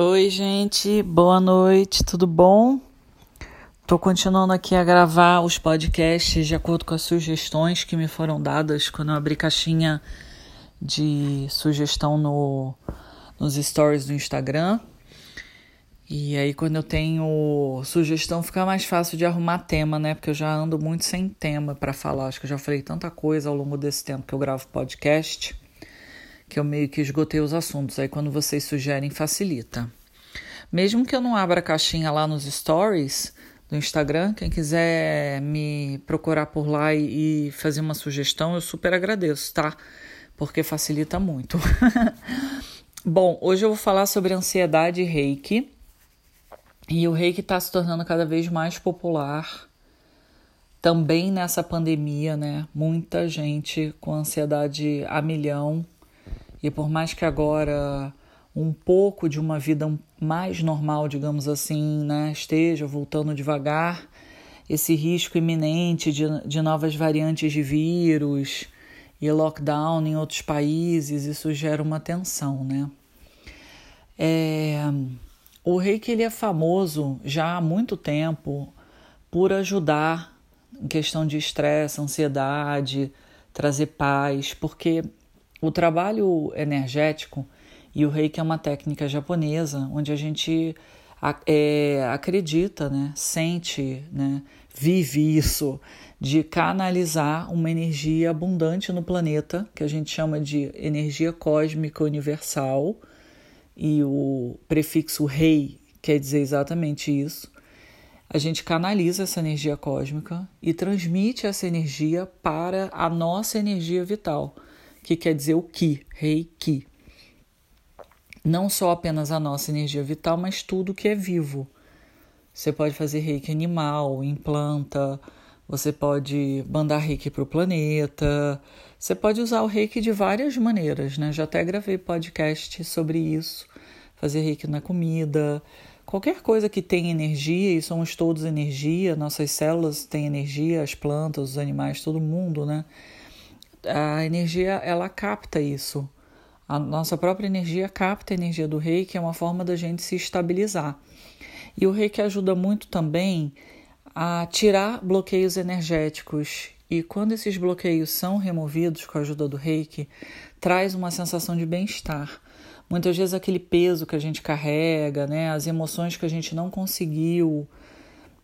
Oi, gente, boa noite, tudo bom? Tô continuando aqui a gravar os podcasts de acordo com as sugestões que me foram dadas quando eu abri caixinha de sugestão no, nos stories do Instagram. E aí, quando eu tenho sugestão, fica mais fácil de arrumar tema, né? Porque eu já ando muito sem tema para falar. Acho que eu já falei tanta coisa ao longo desse tempo que eu gravo podcast que eu meio que esgotei os assuntos. Aí quando vocês sugerem, facilita. Mesmo que eu não abra a caixinha lá nos stories do Instagram, quem quiser me procurar por lá e, e fazer uma sugestão, eu super agradeço, tá? Porque facilita muito. Bom, hoje eu vou falar sobre ansiedade e reiki. E o reiki está se tornando cada vez mais popular. Também nessa pandemia, né? Muita gente com ansiedade a milhão, e por mais que agora um pouco de uma vida mais normal, digamos assim, né, esteja voltando devagar, esse risco iminente de, de novas variantes de vírus e lockdown em outros países, isso gera uma tensão, né? É, o reiki ele é famoso já há muito tempo por ajudar em questão de estresse, ansiedade, trazer paz, porque o trabalho energético e o reiki é uma técnica japonesa onde a gente é, acredita, né, sente, né, vive isso, de canalizar uma energia abundante no planeta, que a gente chama de energia cósmica universal, e o prefixo rei quer dizer exatamente isso. A gente canaliza essa energia cósmica e transmite essa energia para a nossa energia vital que quer dizer o Ki, Rei Ki. Não só apenas a nossa energia vital, mas tudo que é vivo. Você pode fazer reiki animal, em planta, você pode mandar reiki para o planeta, você pode usar o reiki de várias maneiras, né? Já até gravei podcast sobre isso, fazer reiki na comida, qualquer coisa que tenha energia, e somos todos energia, nossas células têm energia, as plantas, os animais, todo mundo, né? A energia ela capta isso. A nossa própria energia capta a energia do reiki, é uma forma da gente se estabilizar. E o reiki ajuda muito também a tirar bloqueios energéticos. E quando esses bloqueios são removidos com a ajuda do reiki, traz uma sensação de bem-estar. Muitas vezes aquele peso que a gente carrega, né, as emoções que a gente não conseguiu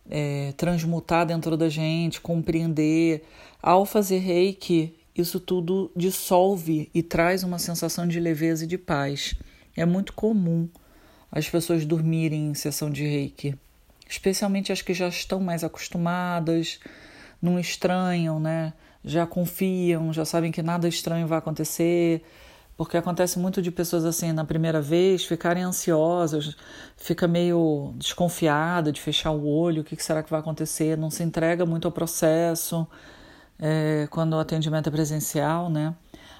é, transmutar dentro da gente, compreender, ao fazer reiki, isso tudo dissolve e traz uma sensação de leveza e de paz. É muito comum as pessoas dormirem em sessão de reiki, especialmente as que já estão mais acostumadas, não estranham, né? Já confiam, já sabem que nada estranho vai acontecer, porque acontece muito de pessoas assim na primeira vez ficarem ansiosas, fica meio desconfiada de fechar o olho, o que será que vai acontecer, não se entrega muito ao processo é, quando o atendimento é presencial, né?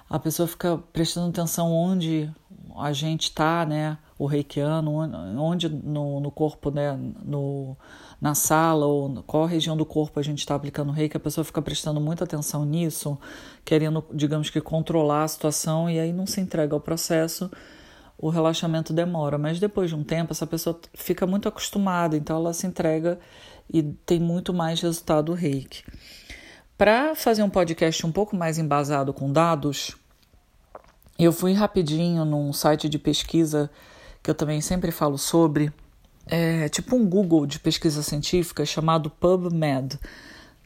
A pessoa fica prestando atenção onde a gente está, né? O reikiano, onde no, no corpo, né? No, na sala ou qual região do corpo a gente está aplicando reiki, a pessoa fica prestando muita atenção nisso, querendo, digamos que, controlar a situação e aí não se entrega ao processo, o relaxamento demora. Mas depois de um tempo, essa pessoa fica muito acostumada, então ela se entrega e tem muito mais resultado reiki. Para fazer um podcast um pouco mais embasado com dados, eu fui rapidinho num site de pesquisa que eu também sempre falo sobre, é tipo um Google de pesquisa científica chamado PubMed.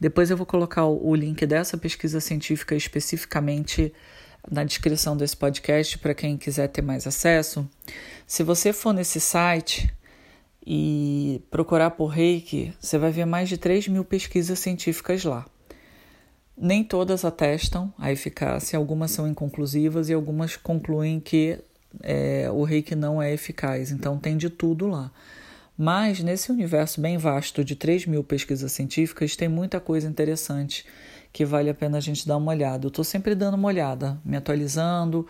Depois eu vou colocar o link dessa pesquisa científica especificamente na descrição desse podcast para quem quiser ter mais acesso. Se você for nesse site e procurar por reiki, você vai ver mais de 3 mil pesquisas científicas lá. Nem todas atestam a eficácia, algumas são inconclusivas e algumas concluem que é, o reiki não é eficaz. Então tem de tudo lá. Mas nesse universo bem vasto de 3 mil pesquisas científicas, tem muita coisa interessante que vale a pena a gente dar uma olhada. Eu estou sempre dando uma olhada, me atualizando.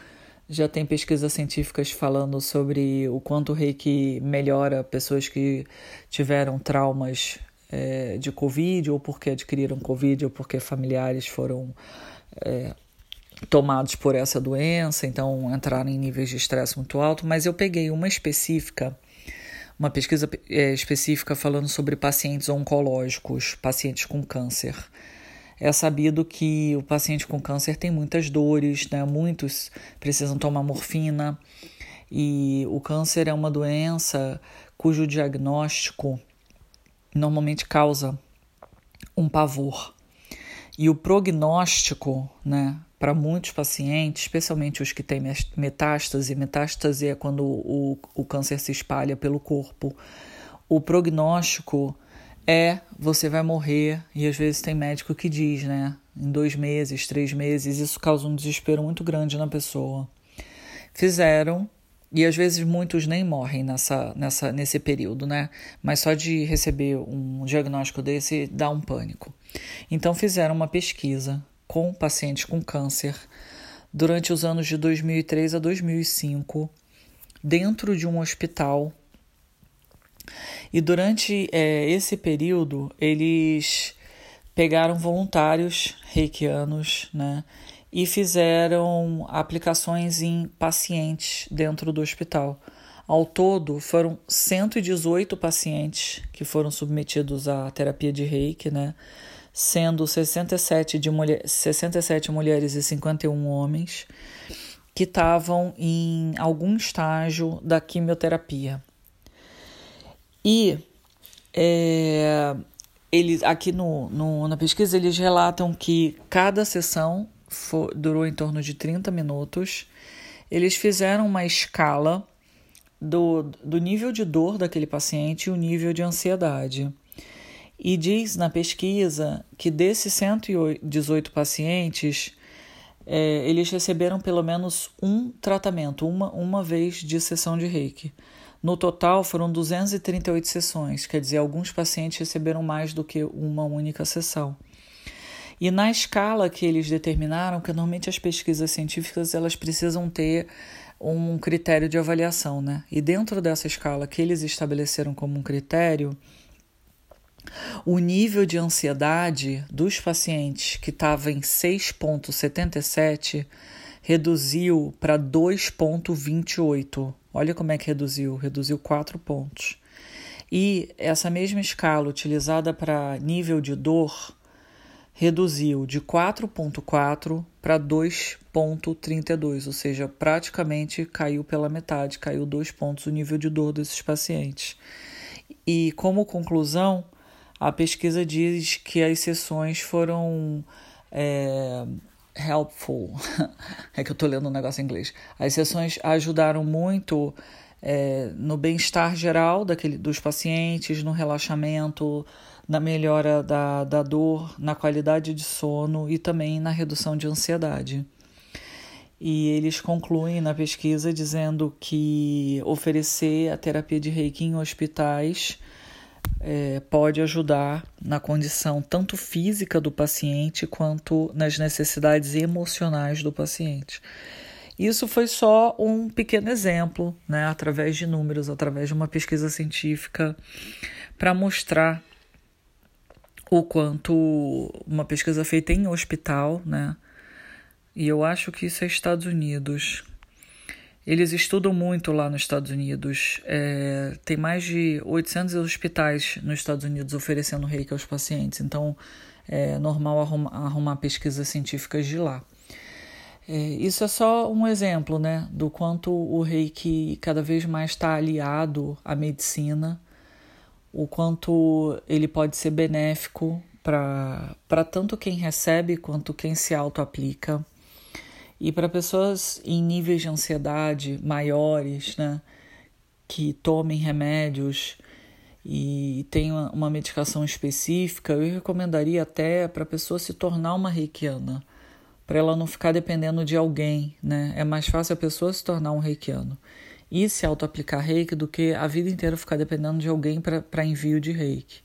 Já tem pesquisas científicas falando sobre o quanto o reiki melhora pessoas que tiveram traumas é, de Covid, ou porque adquiriram Covid, ou porque familiares foram é, tomados por essa doença, então entraram em níveis de estresse muito alto, mas eu peguei uma específica, uma pesquisa é, específica falando sobre pacientes oncológicos, pacientes com câncer. É sabido que o paciente com câncer tem muitas dores, né? Muitos precisam tomar morfina e o câncer é uma doença cujo diagnóstico normalmente causa um pavor. E o prognóstico, né, para muitos pacientes, especialmente os que têm metástase, metástase é quando o, o câncer se espalha pelo corpo, o prognóstico é você vai morrer, e às vezes tem médico que diz, né, em dois meses, três meses, isso causa um desespero muito grande na pessoa. Fizeram e às vezes muitos nem morrem nessa, nessa, nesse período, né? Mas só de receber um diagnóstico desse dá um pânico. Então fizeram uma pesquisa com pacientes com câncer durante os anos de 2003 a 2005 dentro de um hospital. E durante é, esse período eles pegaram voluntários reikianos, né? E fizeram aplicações em pacientes dentro do hospital. Ao todo, foram 118 pacientes que foram submetidos à terapia de reiki, né? sendo 67, de mulher, 67 mulheres e 51 homens que estavam em algum estágio da quimioterapia. E é, eles, aqui no, no, na pesquisa eles relatam que cada sessão durou em torno de 30 minutos. Eles fizeram uma escala do, do nível de dor daquele paciente e o nível de ansiedade. E diz na pesquisa que desses 118 pacientes, é, eles receberam pelo menos um tratamento, uma, uma vez de sessão de reiki. No total, foram 238 sessões, quer dizer, alguns pacientes receberam mais do que uma única sessão. E na escala que eles determinaram, que normalmente as pesquisas científicas elas precisam ter um critério de avaliação, né? E dentro dessa escala que eles estabeleceram como um critério, o nível de ansiedade dos pacientes que estava em 6,77 reduziu para 2,28. Olha como é que reduziu, reduziu 4 pontos. E essa mesma escala utilizada para nível de dor reduziu de 4,4 para 2,32, ou seja, praticamente caiu pela metade, caiu dois pontos o nível de dor desses pacientes. E como conclusão, a pesquisa diz que as sessões foram é, helpful. é que eu estou lendo um negócio em inglês. As sessões ajudaram muito é, no bem-estar geral daquele, dos pacientes, no relaxamento, na melhora da, da dor, na qualidade de sono e também na redução de ansiedade. E eles concluem na pesquisa dizendo que oferecer a terapia de reiki em hospitais é, pode ajudar na condição tanto física do paciente quanto nas necessidades emocionais do paciente. Isso foi só um pequeno exemplo, né, através de números, através de uma pesquisa científica, para mostrar o quanto uma pesquisa feita em hospital, né? E eu acho que isso é Estados Unidos. Eles estudam muito lá nos Estados Unidos. É, tem mais de 800 hospitais nos Estados Unidos oferecendo reiki aos pacientes. Então, é normal arrumar, arrumar pesquisas científicas de lá. É, isso é só um exemplo né, do quanto o reiki cada vez mais está aliado à medicina o quanto ele pode ser benéfico para tanto quem recebe quanto quem se auto-aplica. E para pessoas em níveis de ansiedade maiores, né, que tomem remédios e tenham uma medicação específica, eu recomendaria até para a pessoa se tornar uma reikiana, para ela não ficar dependendo de alguém, né? É mais fácil a pessoa se tornar um reikiano e se auto-aplicar reiki do que a vida inteira ficar dependendo de alguém para envio de reiki.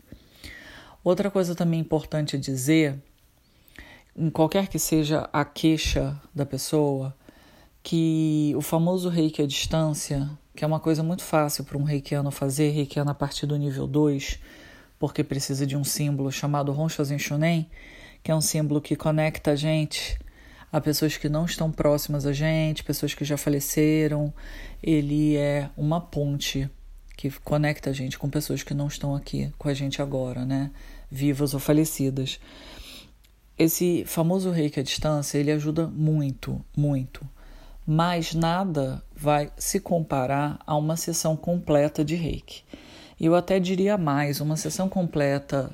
Outra coisa também importante dizer, em qualquer que seja a queixa da pessoa, que o famoso reiki à distância, que é uma coisa muito fácil para um reikiano fazer, reikiano a partir do nível 2, porque precisa de um símbolo chamado Honshozen Shunen, que é um símbolo que conecta a gente a pessoas que não estão próximas a gente, pessoas que já faleceram. Ele é uma ponte que conecta a gente com pessoas que não estão aqui com a gente agora, né? Vivas ou falecidas. Esse famoso reiki à distância, ele ajuda muito, muito. Mas nada vai se comparar a uma sessão completa de reiki. Eu até diria mais, uma sessão completa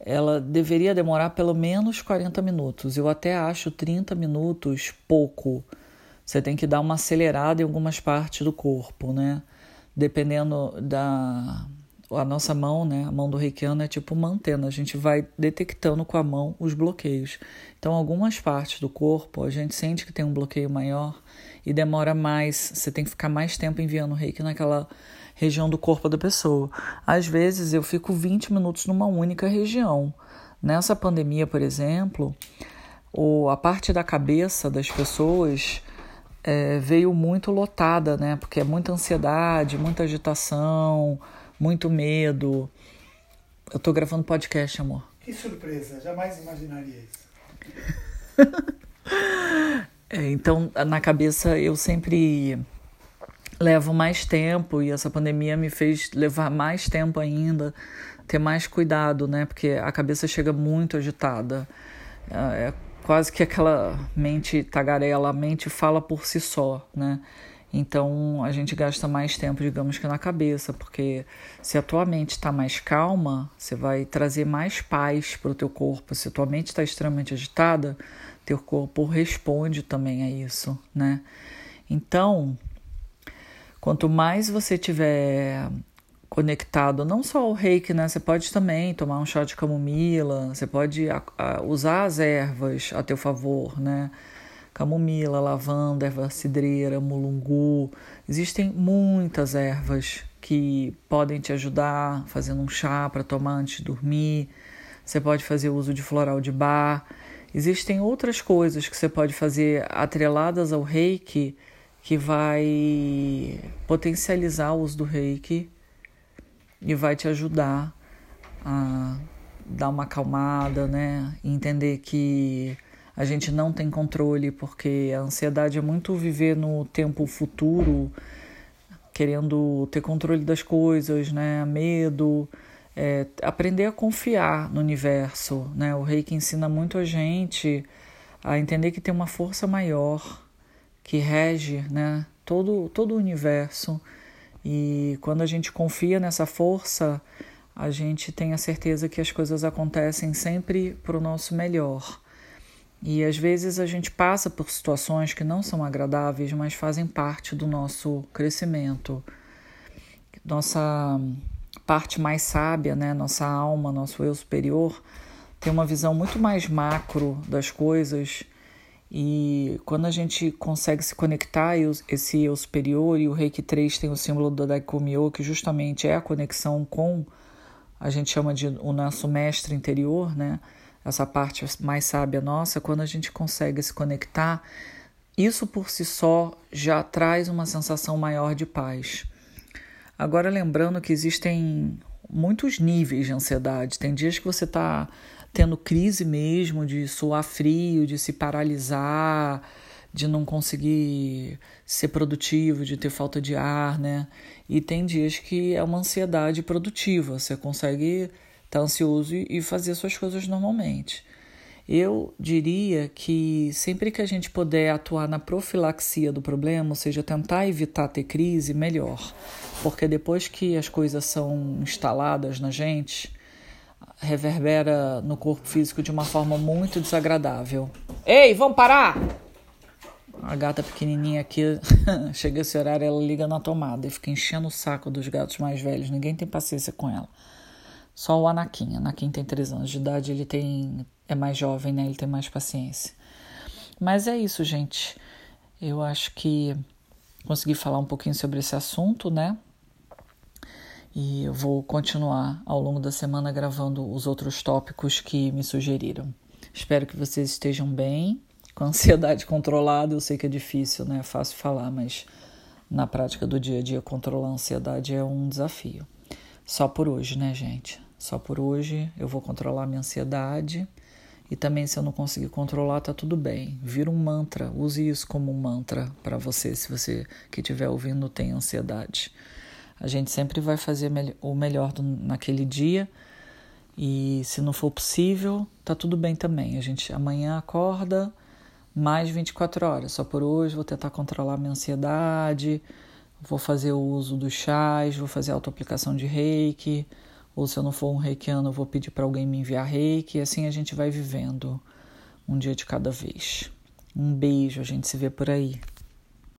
ela deveria demorar pelo menos 40 minutos. Eu até acho 30 minutos pouco. Você tem que dar uma acelerada em algumas partes do corpo, né? Dependendo da a nossa mão, né? A mão do reikiano é tipo uma antena, a gente vai detectando com a mão os bloqueios. Então, algumas partes do corpo a gente sente que tem um bloqueio maior e demora mais, você tem que ficar mais tempo enviando reiki naquela região do corpo da pessoa. Às vezes eu fico 20 minutos numa única região. Nessa pandemia, por exemplo, o, a parte da cabeça das pessoas é, veio muito lotada, né? Porque é muita ansiedade, muita agitação, muito medo. Eu tô gravando podcast, amor. Que surpresa, jamais imaginaria isso. é, então, na cabeça eu sempre levo mais tempo e essa pandemia me fez levar mais tempo ainda, ter mais cuidado, né? Porque a cabeça chega muito agitada. É, é quase que aquela mente tagarela, a mente fala por si só, né? Então a gente gasta mais tempo, digamos que na cabeça, porque se a tua mente está mais calma, você vai trazer mais paz para o teu corpo. Se a tua mente está extremamente agitada, teu corpo responde também a isso, né? Então, Quanto mais você tiver conectado, não só ao reiki, né? Você pode também tomar um chá de camomila, você pode usar as ervas a teu favor, né? Camomila, lavanda, erva cidreira, mulungu. Existem muitas ervas que podem te ajudar fazendo um chá para tomar antes de dormir. Você pode fazer uso de floral de bar. Existem outras coisas que você pode fazer atreladas ao reiki que vai potencializar o uso do reiki e vai te ajudar a dar uma acalmada, né? E entender que a gente não tem controle, porque a ansiedade é muito viver no tempo futuro, querendo ter controle das coisas, né? Medo, é, aprender a confiar no universo, né? O reiki ensina muito a gente a entender que tem uma força maior que rege né, todo, todo o universo. E quando a gente confia nessa força, a gente tem a certeza que as coisas acontecem sempre para o nosso melhor. E às vezes a gente passa por situações que não são agradáveis, mas fazem parte do nosso crescimento. Nossa parte mais sábia, né, nossa alma, nosso eu superior, tem uma visão muito mais macro das coisas e quando a gente consegue se conectar, esse eu superior e o Reiki 3 tem o símbolo do Daikomyo, que justamente é a conexão com, a gente chama de o nosso mestre interior, né? Essa parte mais sábia nossa, quando a gente consegue se conectar, isso por si só já traz uma sensação maior de paz. Agora, lembrando que existem muitos níveis de ansiedade. Tem dias que você está tendo crise mesmo, de suar frio, de se paralisar, de não conseguir ser produtivo, de ter falta de ar, né? E tem dias que é uma ansiedade produtiva, você consegue estar tá ansioso e fazer suas coisas normalmente. Eu diria que sempre que a gente puder atuar na profilaxia do problema, ou seja, tentar evitar ter crise, melhor. Porque depois que as coisas são instaladas na gente, reverbera no corpo físico de uma forma muito desagradável. Ei, vamos parar! A gata pequenininha aqui, chega esse horário, ela liga na tomada e fica enchendo o saco dos gatos mais velhos. Ninguém tem paciência com ela. Só o Anakin. Anakin tem três anos de idade, ele tem é mais jovem, né? Ele tem mais paciência. Mas é isso, gente. Eu acho que consegui falar um pouquinho sobre esse assunto, né? E eu vou continuar ao longo da semana gravando os outros tópicos que me sugeriram. Espero que vocês estejam bem, com ansiedade controlada. Eu sei que é difícil, né? É fácil falar, mas na prática do dia a dia controlar a ansiedade é um desafio. Só por hoje, né, gente? Só por hoje eu vou controlar minha ansiedade E também, se eu não conseguir controlar, tá tudo bem. Vira um mantra, use isso como um mantra para você, se você que estiver ouvindo tem ansiedade. A gente sempre vai fazer o melhor naquele dia. E se não for possível, tá tudo bem também. A gente amanhã acorda mais 24 horas. Só por hoje vou tentar controlar minha ansiedade, vou fazer o uso dos chás, vou fazer a autoaplicação de reiki ou se eu não for um reikiano, eu vou pedir para alguém me enviar reiki, e assim a gente vai vivendo um dia de cada vez. Um beijo, a gente se vê por aí.